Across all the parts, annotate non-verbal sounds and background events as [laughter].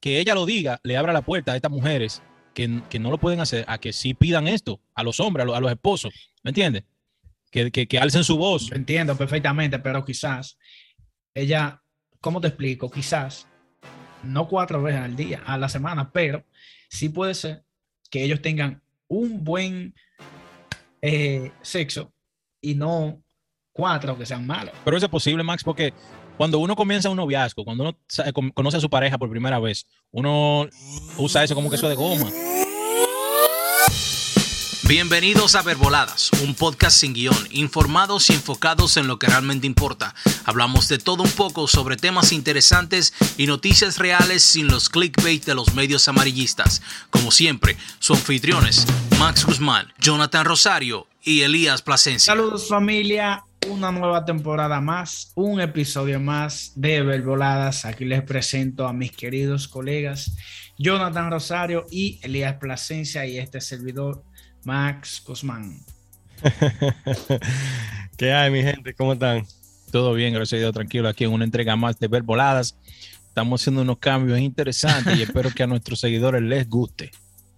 que ella lo diga le abra la puerta a estas mujeres que, no lo pueden hacer a que sí pidan esto a los hombres, a los, esposos, ¿me entiendes? Que, que, alcen su voz. entiendo perfectamente, pero quizás ella, ¿cómo te explico? Quizás no cuatro veces al día, a la semana, pero sí puede ser que ellos tengan un buen eh, sexo y no cuatro que sean malos. Pero eso es posible, Max, porque cuando uno comienza un noviazgo, cuando uno conoce a su pareja por primera vez, uno usa eso como que eso de goma. Bienvenidos a Verboladas, un podcast sin guion, informados y enfocados en lo que realmente importa. Hablamos de todo un poco sobre temas interesantes y noticias reales sin los clickbait de los medios amarillistas. Como siempre, su anfitriones, Max Guzmán, Jonathan Rosario y Elías Plasencia. Saludos familia, una nueva temporada más, un episodio más de Verboladas. Aquí les presento a mis queridos colegas Jonathan Rosario y Elías Plasencia y este servidor Max Guzmán. [laughs] ¿Qué hay, mi gente? ¿Cómo están? Todo bien, gracias a Dios, tranquilo. Aquí en una entrega más de Verboladas. Estamos haciendo unos cambios interesantes y espero que a nuestros seguidores les guste.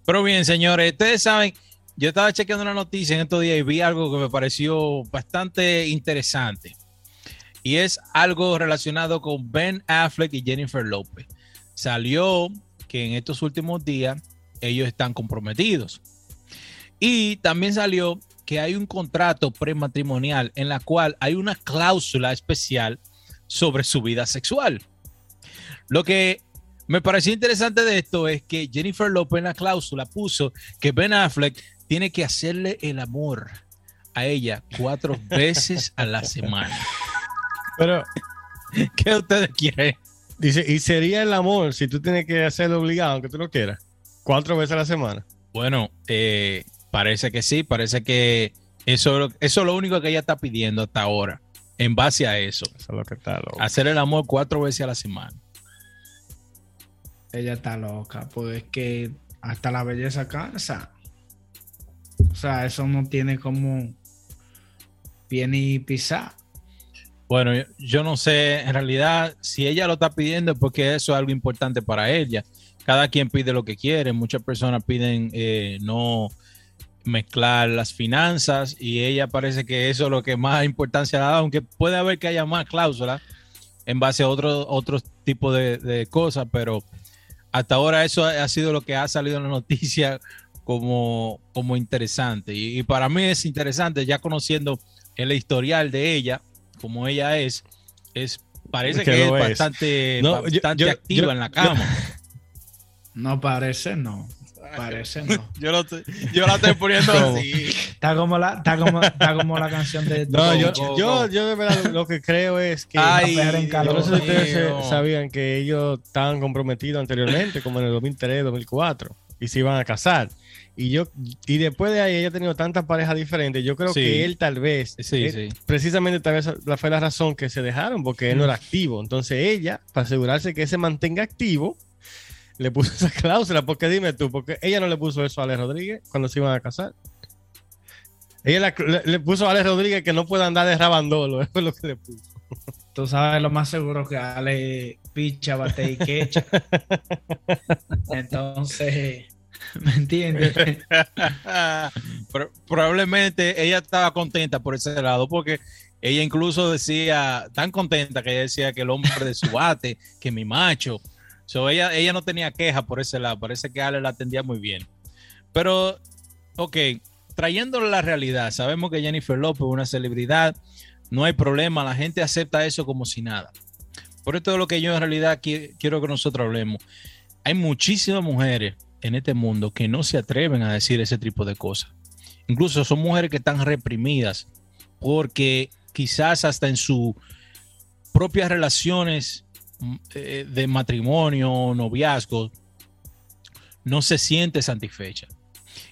Pero bien, señores, ustedes saben yo estaba chequeando una noticia en estos días y vi algo que me pareció bastante interesante. Y es algo relacionado con Ben Affleck y Jennifer Lopez. Salió que en estos últimos días ellos están comprometidos. Y también salió que hay un contrato prematrimonial en la cual hay una cláusula especial sobre su vida sexual. Lo que me pareció interesante de esto es que Jennifer Lopez en la cláusula puso que Ben Affleck tiene que hacerle el amor a ella cuatro [laughs] veces a la semana. Pero, ¿qué ustedes quieren? Dice, y sería el amor si tú tienes que hacerlo obligado, aunque tú no quieras, cuatro veces a la semana. Bueno, eh, parece que sí, parece que eso, eso es lo único que ella está pidiendo hasta ahora, en base a eso. Eso es lo que está loco. Hacer el amor cuatro veces a la semana. Ella está loca, pues es que hasta la belleza cansa. O sea, eso no tiene como pie ni pisar. Bueno, yo no sé, en realidad, si ella lo está pidiendo porque eso es algo importante para ella. Cada quien pide lo que quiere. Muchas personas piden eh, no mezclar las finanzas y ella parece que eso es lo que más importancia da, aunque puede haber que haya más cláusulas en base a otro, otro tipo de, de cosas, pero hasta ahora eso ha sido lo que ha salido en la noticia como, como interesante. Y, para mí es interesante, ya conociendo el historial de ella, como ella es, es parece que, es, bastante, bastante activa en la cama. [laughs] No parece, no. Parece, [laughs] no. yo, lo yo la estoy poniendo así. Está como la, está como, está como la canción de. No, yo, yo, yo, de verdad lo que creo es que. Ay, yo no sé si ustedes sabían que ellos estaban comprometidos anteriormente, como en el 2003, 2004, y se iban a casar. Y yo, y después de ahí ella ha tenido tantas parejas diferentes. Yo creo que él tal vez, precisamente tal vez fue la razón que se dejaron, porque él no era activo. Entonces ella, para asegurarse que se mantenga activo, le puso esa cláusula. Porque dime tú, porque ella no le puso eso a Ale Rodríguez cuando se iban a casar. Ella le, puso a Ale Rodríguez que no pueda andar de rabandolo. [laughs] Eso es lo que le puso. Tú sabes lo más seguro que Ale picha, bate y quecha. [laughs] Entonces ¿Me entiendes? [laughs] probablemente ella estaba contenta por ese lado, porque ella incluso decía, tan contenta que ella decía que el hombre de su bate, que mi macho. So, ella, ella no tenía queja por ese lado, parece que Ale la atendía muy bien. Pero, ok, trayéndole la realidad, sabemos que Jennifer López es una celebridad, no hay problema, la gente acepta eso como si nada. Por esto es lo que yo en realidad quiero que nosotros hablemos. Hay muchísimas mujeres en este mundo que no se atreven a decir ese tipo de cosas. Incluso son mujeres que están reprimidas porque quizás hasta en sus propias relaciones eh, de matrimonio, noviazgo, no se siente satisfecha.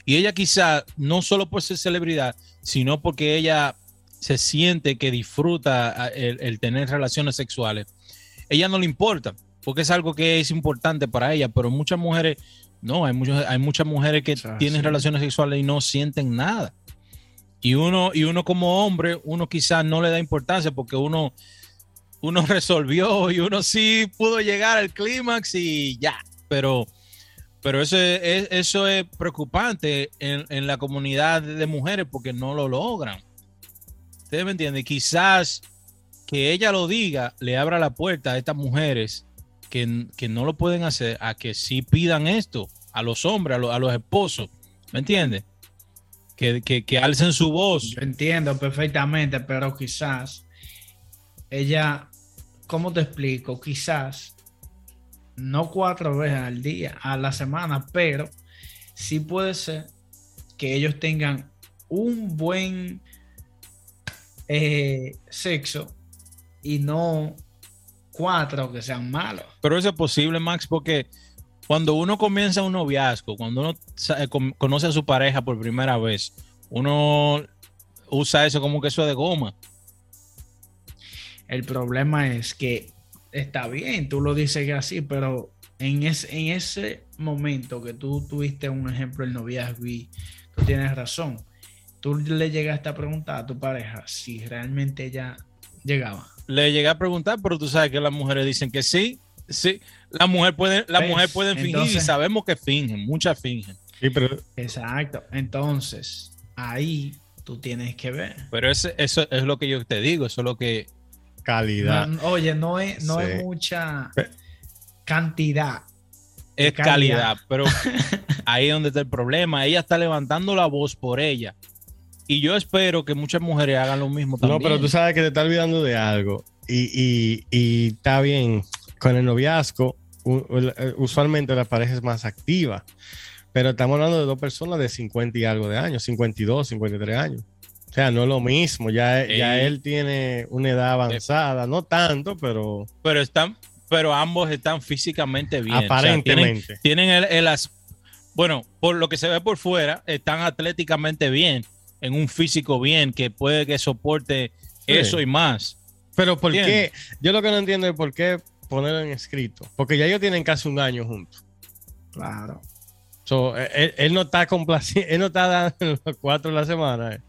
Y ella quizá no solo por ser celebridad, sino porque ella se siente que disfruta el, el, tener relaciones sexuales. Ella no le importa, porque es algo que es importante para ella, pero muchas mujeres no, hay, muchos, hay muchas mujeres que tienen relaciones sexuales y no sienten nada. Y uno, y uno como hombre, uno quizás no le da importancia porque uno, uno [laughs] resolvió y uno sí pudo llegar al clímax y ya. Pero, pero eso es, eso es preocupante en, en la comunidad de mujeres porque no lo logran. ¿Ustedes me entienden? Quizás que ella lo diga le abra la puerta a estas mujeres que, no lo pueden hacer a que sí pidan esto a los hombres, a, los esposos. ¿Me entiendes? Que, que, alcen su voz. Yo entiendo perfectamente, pero quizás ella, ¿cómo te explico? Quizás no cuatro veces al día, a la semana, pero sí puede ser que ellos tengan un buen eh, sexo y no cuatro que sean malos. Pero eso es posible, Max, porque cuando uno comienza un noviazgo, cuando uno eh, conoce a su pareja por primera vez, uno usa eso como queso de goma. El problema es que está bien, tú lo dices que así, pero en, en ese momento que tú tuviste un ejemplo el noviazgo y tú tienes razón, tú le llegaste a preguntar a tu pareja si realmente ella llegaba le llegué a preguntar, pero tú sabes que las mujeres dicen que sí, sí. La mujer puede, la mujer pueden fingir y sabemos que fingen, muchas fingen. Sí, pero... Exacto. Entonces, ahí tú tienes que ver. Pero eso es lo que yo te digo, eso es lo que... Calidad. oye, no es, no es mucha cantidad. Es calidad, pero [laughs] ahí es donde está el problema. Ella está levantando la voz por ella. Y yo espero que muchas mujeres hagan lo mismo también. No, pero tú sabes que te estás olvidando de algo. Y, está bien, con el noviazgo, usualmente la pareja es más activa. Pero estamos hablando de dos personas de 50 y algo de años, 52, 53 años. O sea, no es lo mismo. Ya, ya él tiene una edad avanzada, no tanto, pero. Pero están, pero ambos están físicamente bien. Aparentemente. tienen, el, el, bueno, por lo que se ve por fuera, están atléticamente bien en un físico bien que puede que soporte eso y más. Pero ¿por qué? Yo lo que no entiendo es por qué ponerlo en escrito. Porque ya ellos tienen casi un año juntos. Claro. él, no está complaciendo, [laughs] él no está dando los cuatro de la semana. Eh.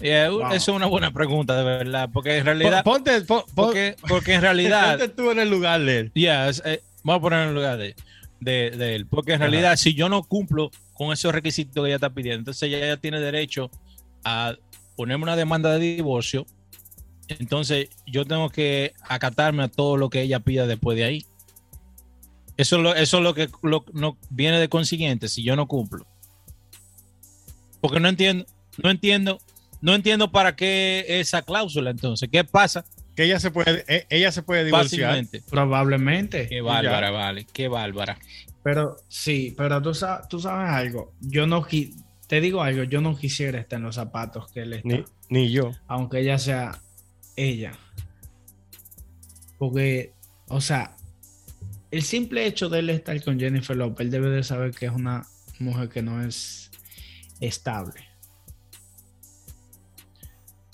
Eso es una buena pregunta, de verdad. Porque en realidad. Ponte, porque, porque, en realidad. [laughs] Ponte tú en el lugar de él. Eh, vamos a poner en el lugar de, de, él. Porque en realidad, si yo no cumplo con esos requisitos que ella está pidiendo. Entonces ella tiene derecho a ponerme una demanda de divorcio. Entonces yo tengo que acatarme a todo lo que ella pida después de ahí. Eso es lo, eso es lo que no viene de consiguiente si yo no cumplo. Porque no entiendo, no entiendo, no entiendo para qué esa cláusula entonces. ¿Qué pasa? Que ella se puede, e, ella se puede divorciar. Probablemente. Qué bárbara, vale, qué bárbara. Pero sí, pero tú, tú sabes algo. Yo no te digo algo, yo no quisiera estar en los zapatos que él está. Ni, yo. Aunque ella sea ella. Porque, o sea, el simple hecho de él estar con Jennifer Lopez, él debe de saber que es una mujer que no es estable.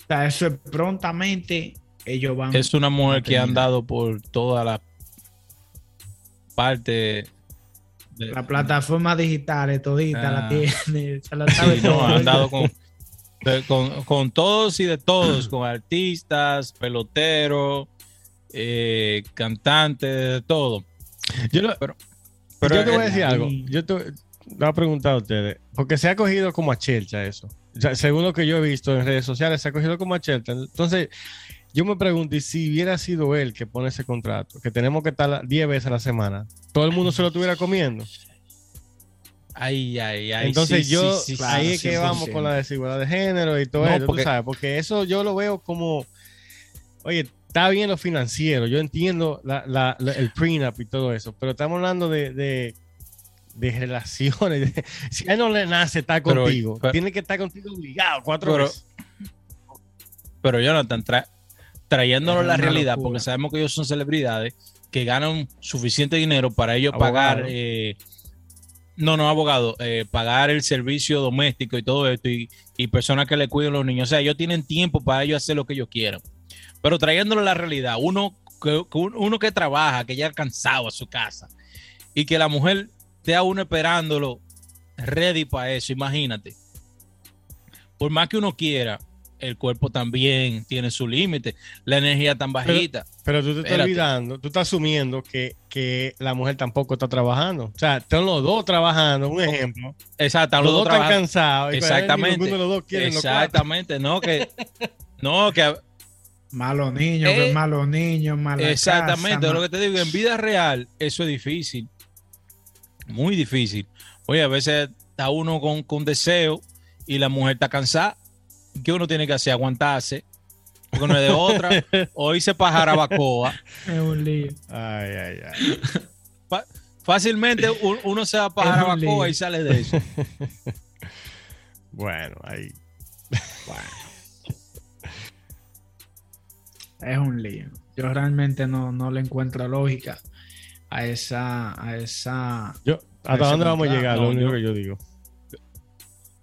O sea, eso es prontamente ellos van. Es una mujer que ha andado por toda la parte la plataforma digital, todita la ah. tiene. [laughs] Se la han dado con, con, todos y de todos, con artistas, peloteros, eh, cantantes, de todo. Yo, pero, yo te voy a decir algo. Yo te voy a preguntar a ustedes, porque se ha cogido como a chelcha eso. Según lo que yo he visto en redes sociales, se ha cogido como a chelcha. Entonces, yo me pregunto, si hubiera sido él que pone ese contrato, que tenemos que estar 10 veces a la semana, todo el mundo se lo estuviera comiendo. Ay, ay, ay. Entonces yo, ahí es que vamos con la desigualdad de género y todo eso, porque, sabes, porque eso yo lo veo como, oye, está bien lo financiero, yo entiendo el prenup y todo eso, pero estamos hablando de, relaciones. [laughs] si a él no le nace estar contigo, tiene que estar contigo obligado cuatro pero, veces. Pero Jonathan, trae trayéndolo a la realidad, porque sabemos que ellos son celebridades que ganan suficiente dinero para ellos pagar, eh, no, no, abogado, eh, pagar el servicio doméstico y todo esto y, personas que le cuiden los niños. O sea, ellos tienen tiempo para ellos hacer lo que ellos quieran. Pero trayéndolo a la realidad, uno que, uno que trabaja, que ya ha cansado a su casa y que la mujer esté a uno esperándolo ready para eso, imagínate. Por más que uno quiera, el cuerpo también tiene su límite. La energía tan bajita. Pero tú te estás olvidando, tú estás asumiendo que, que, la mujer tampoco está trabajando. O sea, están los dos trabajando, un ejemplo. Exacto, los, dos están cansados. Exactamente. los dos Exactamente, no que. No, que. [laughs] Malos niños, eh, malos niños, malos Exactamente, lo que te digo, en vida real, eso es difícil. Muy difícil. Oye, a veces está uno con, con deseo y la mujer está cansada. ¿Qué uno tiene que hacer? Aguantarse porque no es de otra. [laughs] Hoy se para Jarabacoa. Es un lío. Ay, ay, ay. fácilmente uno se va para Jarabacoa y sale de eso. [laughs] bueno, ahí. Es un lío. Yo realmente no, no le encuentro lógica a esa. A esa yo, ¿Hasta dónde vamos a llegar? lo único que yo digo.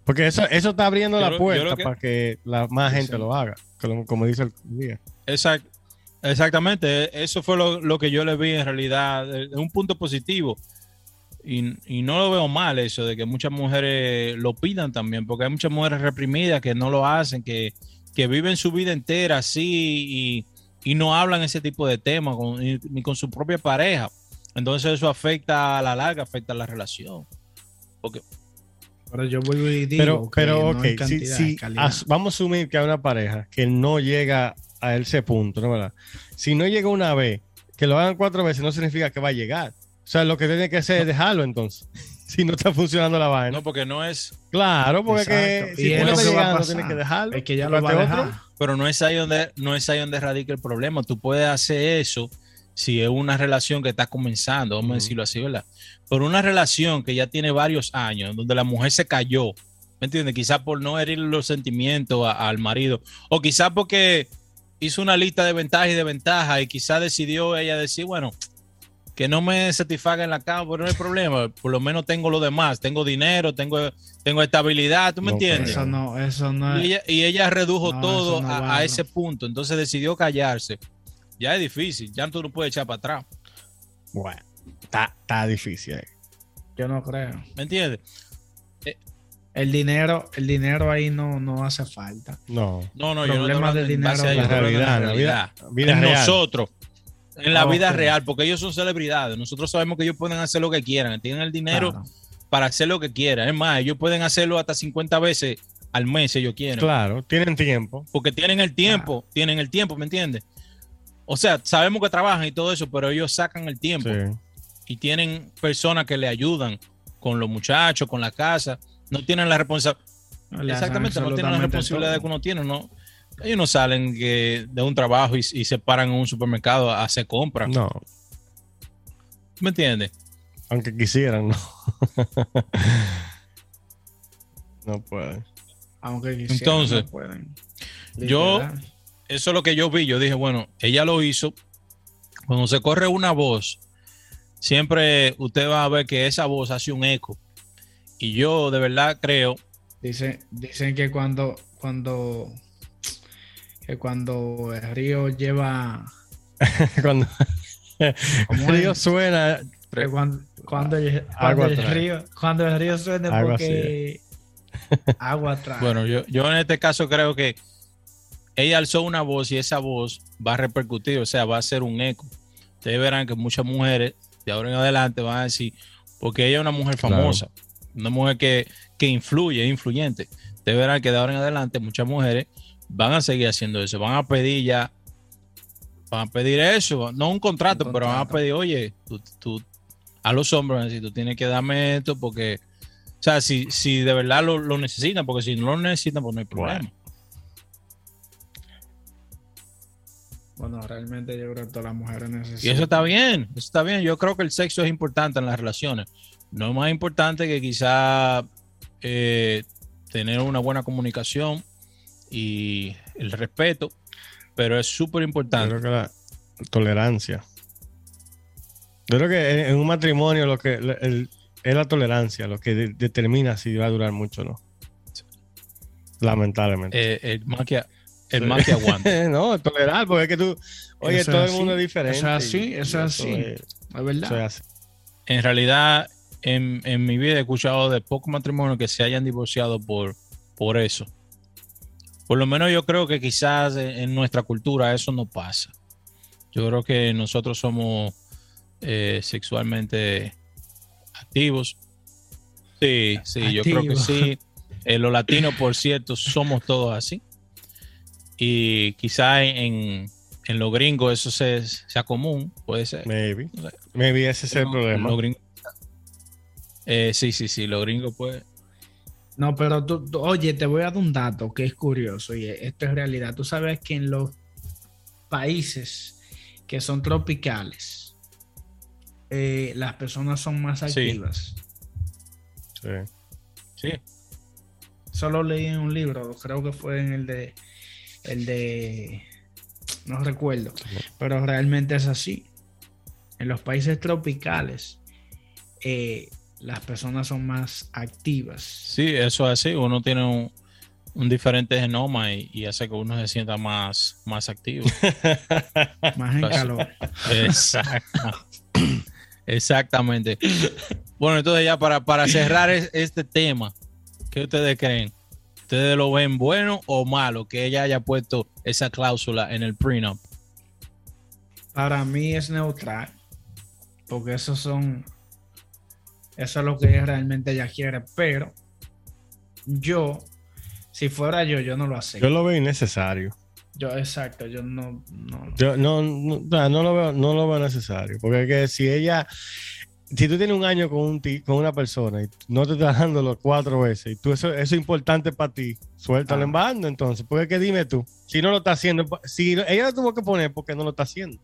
Porque eso, eso está abriendo la puerta para que la más gente lo haga como, dice el día. exactamente, eso fue lo, que yo le vi en realidad, es un punto positivo. Y, no lo veo mal eso de que muchas mujeres lo pidan también, porque hay muchas mujeres reprimidas que no lo hacen, que, viven su vida entera así y, no hablan ese tipo de temas ni, con su propia pareja. Entonces eso afecta a la larga, afecta a la relación. Porque pero yo vuelvo y digo pero, ok, si, vamos a asumir que hay una pareja que no llega a ese punto, ¿no verdad? Si no llega una vez, que lo hagan cuatro veces no significa que va a llegar. O sea, lo que tiene que hacer es dejarlo entonces. [laughs] Si no está funcionando la vaina. No, porque no es. Claro, porque que, si no está llegando, tiene que dejarlo. Es que ya lo va a dejar. Pero no es ahí donde, no es ahí donde radica el problema. Tú puedes hacer eso si es una relación que está comenzando, vamos a decirlo así, ¿verdad? Pero una relación que ya tiene varios años, donde la mujer se cayó, ¿me entiendes? Quizás por no herir los sentimientos al marido, o quizás porque hizo una lista de ventajas y de ventajas y quizás decidió ella decir, bueno, que no me satisfaga en la cama, pero no hay problema, por lo menos tengo lo demás, tengo dinero, tengo, tengo estabilidad, ¿tú me entiendes? Eso no, eso no es... y, ella, redujo todo a, ese punto, entonces decidió callarse ya es difícil, ya tú no puedes echar para atrás. Bueno, está, está difícil. Eh. Yo no creo. ¿Me entiendes? Eh, el dinero, el dinero ahí no, no hace falta. No. No, no, yo no del dinero. En la realidad, en la vida, vida en nosotros. En la vida real, porque ellos son celebridades. Nosotros sabemos que ellos pueden hacer lo que quieran. Tienen el dinero para hacer lo que quieran. Es más, ellos pueden hacerlo hasta 50 veces al mes si ellos quieren. Claro, tienen tiempo. Porque tienen el tiempo, tienen el tiempo, ¿me entiendes? O sea, sabemos que trabajan y todo eso, pero ellos sacan el tiempo y tienen personas que le ayudan con los muchachos, con la casa. No tienen la responsabilidad. Exactamente, no tienen la responsabilidad que uno tiene, ¿no? Ellos no salen de un trabajo y, se paran en un supermercado a hacer compras. No. ¿Me entiendes? Aunque quisieran, no. [laughs] no pueden. Aunque quisieran, Entonces, no pueden. Yo eso es lo que yo vi. Yo dije, bueno, ella lo hizo. Cuando se corre una voz, siempre usted va a ver que esa voz hace un eco. Y yo de verdad creo. Dicen, dicen que cuando, cuando, que cuando el río lleva. [laughs] cuando el río suena. Cuando, el, río, cuando el río suena porque agua atrás. Bueno, yo, yo en este caso creo que ella alzó una voz y esa voz va a repercutir, o sea, va a ser un eco. Ustedes verán que muchas mujeres de ahora en adelante van a decir, porque ella es una mujer famosa, una mujer que, que influye, influyente. Ustedes verán que de ahora en adelante muchas mujeres van a seguir haciendo eso, van a pedir ya, van a pedir eso, no un contrato, pero van a pedir, oye, tú, a los hombres van a decir, tú tienes que darme esto porque, o sea, si, si de verdad lo, necesitan, porque si no lo necesitan, pues no hay problema. Bueno, realmente yo creo que todas las mujeres necesitan. Y eso está bien, eso está bien. Yo creo que el sexo es importante en las relaciones. No es más importante que quizá eh, tener una buena comunicación y el respeto, pero es súper importante. Yo creo que la tolerancia. Yo creo que en un matrimonio lo que es la tolerancia, lo que determina si va a durar mucho o no. Lamentablemente. Eh, más que el más que aguante. [laughs] no, tolerar, porque es que tú, oye, todo el mundo es diferente. Eso es así, eso es así. Es, verdad. En realidad, en, en, mi vida he escuchado de pocos matrimonios que se hayan divorciado por, por eso. Por lo menos yo creo que quizás en nuestra cultura eso no pasa. Yo creo que nosotros somos eh, sexualmente activos. Sí, sí, yo creo que sí. Eh, los latinos, por cierto, somos todos así. Y quizá en, en los gringos eso sea común, puede ser. Maybe. Maybe ese es el problema. Eh, sí, sí, sí, los gringos pues. No, pero tú, oye, te voy a dar un dato que es curioso y esto es realidad. Tú sabes que en los países que son tropicales, eh, las personas son más activas. Sí. Sí. Solo leí en un libro, creo que fue en el de el de no recuerdo, pero realmente es así. En los países tropicales, eh, las personas son más activas. Sí, eso es así. Uno tiene un, diferente genoma y, hace que uno se sienta más, más activo. [laughs] más en calor. Exactamente. Bueno, entonces ya para, para cerrar este tema, ¿qué ustedes creen? ¿Ustedes lo ven bueno o malo que ella haya puesto esa cláusula en el prenup? Para mí es neutral, porque esos son, eso es lo que realmente ella quiere, pero yo, si fuera yo, yo no lo hacía. Yo lo veo innecesario. Yo, exacto, yo no, no, yo no, no, no, lo veo, no lo veo necesario, porque que si ella, si tú tienes un año con, un con una persona y no te estás dando los cuatro veces y tú eso, eso es importante para ti, suéltalo ah. en bando entonces. Porque que dime tú, si no lo está haciendo, si ella lo tuvo que poner porque no lo está haciendo.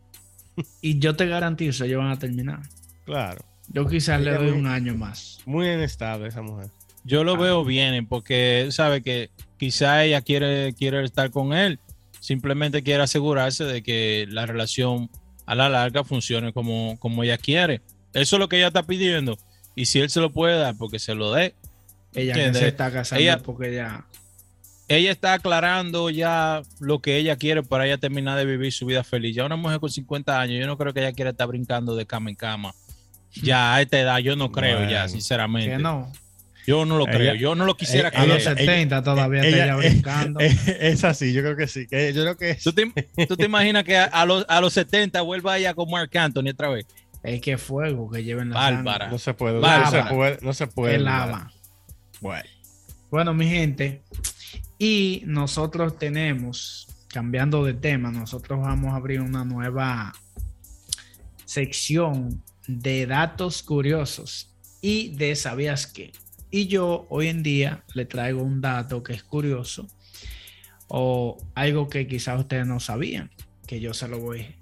[laughs] Y yo te garantizo, ellos van a terminar. Claro. Yo quizás le doy un año más. Muy inestable esa mujer. Yo lo veo bien porque sabe que quizá ella quiere, quiere estar con él. Simplemente quiere asegurarse de que la relación a la larga funcione como, como ella quiere. Eso es lo que ella está pidiendo. Y si él se lo puede dar, porque se lo dé. Ella se está casando porque ya. Ella está aclarando ya lo que ella quiere para ella terminar de vivir su vida feliz. Ya una mujer con 50 años, yo no creo que ella quiera estar brincando de cama en cama. Ya a esta edad, yo no creo ya, sinceramente. no. Yo no lo creo, yo no lo quisiera creer. A los 70 todavía ella, brincando. [laughs] Es, así, yo creo que sí. Que yo creo que ¿Tú, te, imaginas que a, los, a los 70 vuelva ella con Mark Anthony otra vez? Es que fuego que lleven la Bárbara. No se puede. No se puede. No se puede. lava. Bueno. Bueno, mi gente. Y nosotros tenemos, cambiando de tema, nosotros vamos a abrir una nueva sección de datos curiosos y de sabías qué. Y yo hoy en día le traigo un dato que es curioso o algo que quizás ustedes no sabían, que yo se lo voy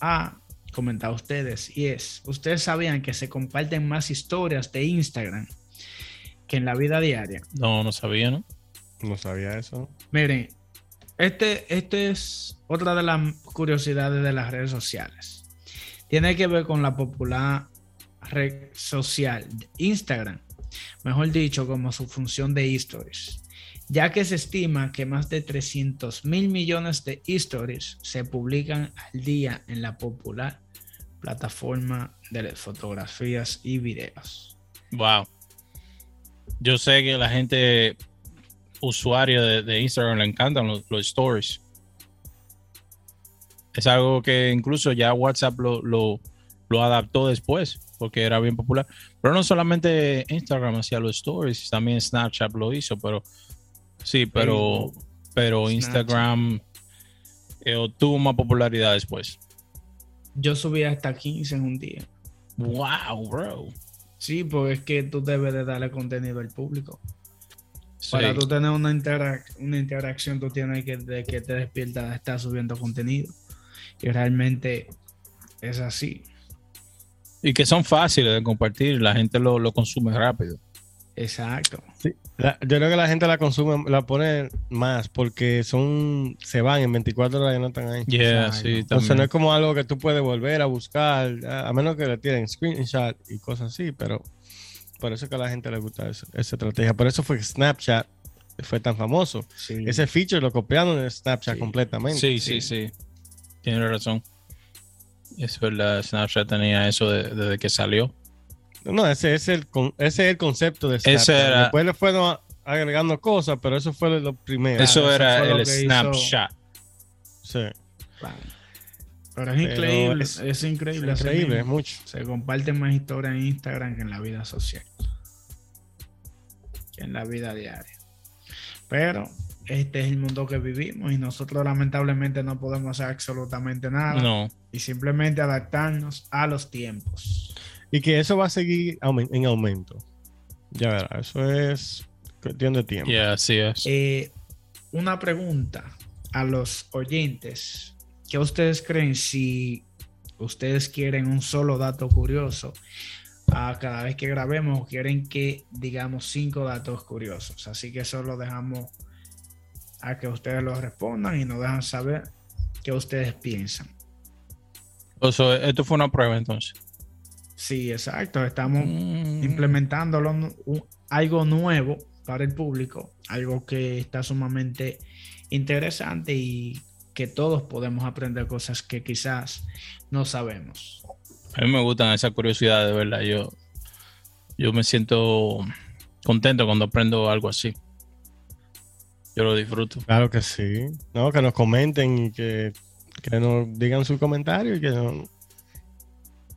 a comentar a ustedes. Y es, ustedes sabían que se comparten más historias de Instagram que en la vida diaria. No, no sabía, ¿no? No sabía eso. Miren, este, este es otra de las curiosidades de las redes sociales. Tiene que ver con la popular red social Instagram, mejor dicho, como su función de stories, ya que se estima que más de 300 mil millones de stories se publican al día en la popular plataforma de fotografías y videos. Wow. Yo sé que la gente usuario de, Instagram le encantan los, stories. Es algo que incluso ya WhatsApp lo, lo, adaptó después, porque era bien popular. Pero no solamente Instagram hacía los stories, también Snapchat lo hizo, pero sí, pero, pero Instagram eh, tuvo más popularidad después. Yo subí hasta 15 en un día. Wow, bro. Sí, porque es que tú debes de darle contenido al público. Para tú tener una, una interacción, tú tienes que, de que te despierta estar subiendo contenido. Y realmente es así. Y que son fáciles de compartir, la gente lo, lo consume rápido. Exacto. Yo creo que la gente la consume, la pone más porque son, se van en 24 horas y no están ahí. Yeah, sí, Entonces no es como algo que tú puedes volver a buscar, a, menos que le tienen screenshot y cosas así, pero por eso que a la gente le gusta esa estrategia. Por eso fue que Snapchat fue tan famoso. Ese feature lo copiaron de Snapchat completamente. Sí, sí, sí. Tiene razón. Es verdad, Snapchat tenía eso desde que salió. No, ese es el, ese es el concepto de Snapchat. Después le fueron agregando cosas, pero eso fue lo primero. Eso, era el Snapchat. Sí. Pero es increíble, es, increíble. Es increíble, mucho. Se comparten más historias en Instagram que en la vida social. Que en la vida diaria. Pero este es el mundo que vivimos y nosotros lamentablemente no podemos hacer absolutamente nada. No. Y simplemente adaptarnos a los tiempos. Y que eso va a seguir en aumento. Ya verá, eso es cuestión de tiempo. Yeah, así es. Eh, una pregunta a los oyentes. ¿Qué ustedes creen si ustedes quieren un solo dato curioso? A cada vez que grabemos quieren que digamos cinco datos curiosos. Así que eso lo dejamos a que ustedes lo respondan y nos dejan saber qué ustedes piensan. O sea, esto fue una prueba entonces. Sí, exacto. Estamos mm. implementando algo nuevo para el público, algo que está sumamente interesante y que todos podemos aprender cosas que quizás no sabemos. A mí me gustan esas curiosidades, de verdad. Yo, yo me siento contento cuando aprendo algo así. Yo lo disfruto. Claro que sí. No, que nos comenten y que, que nos digan su comentario y que no,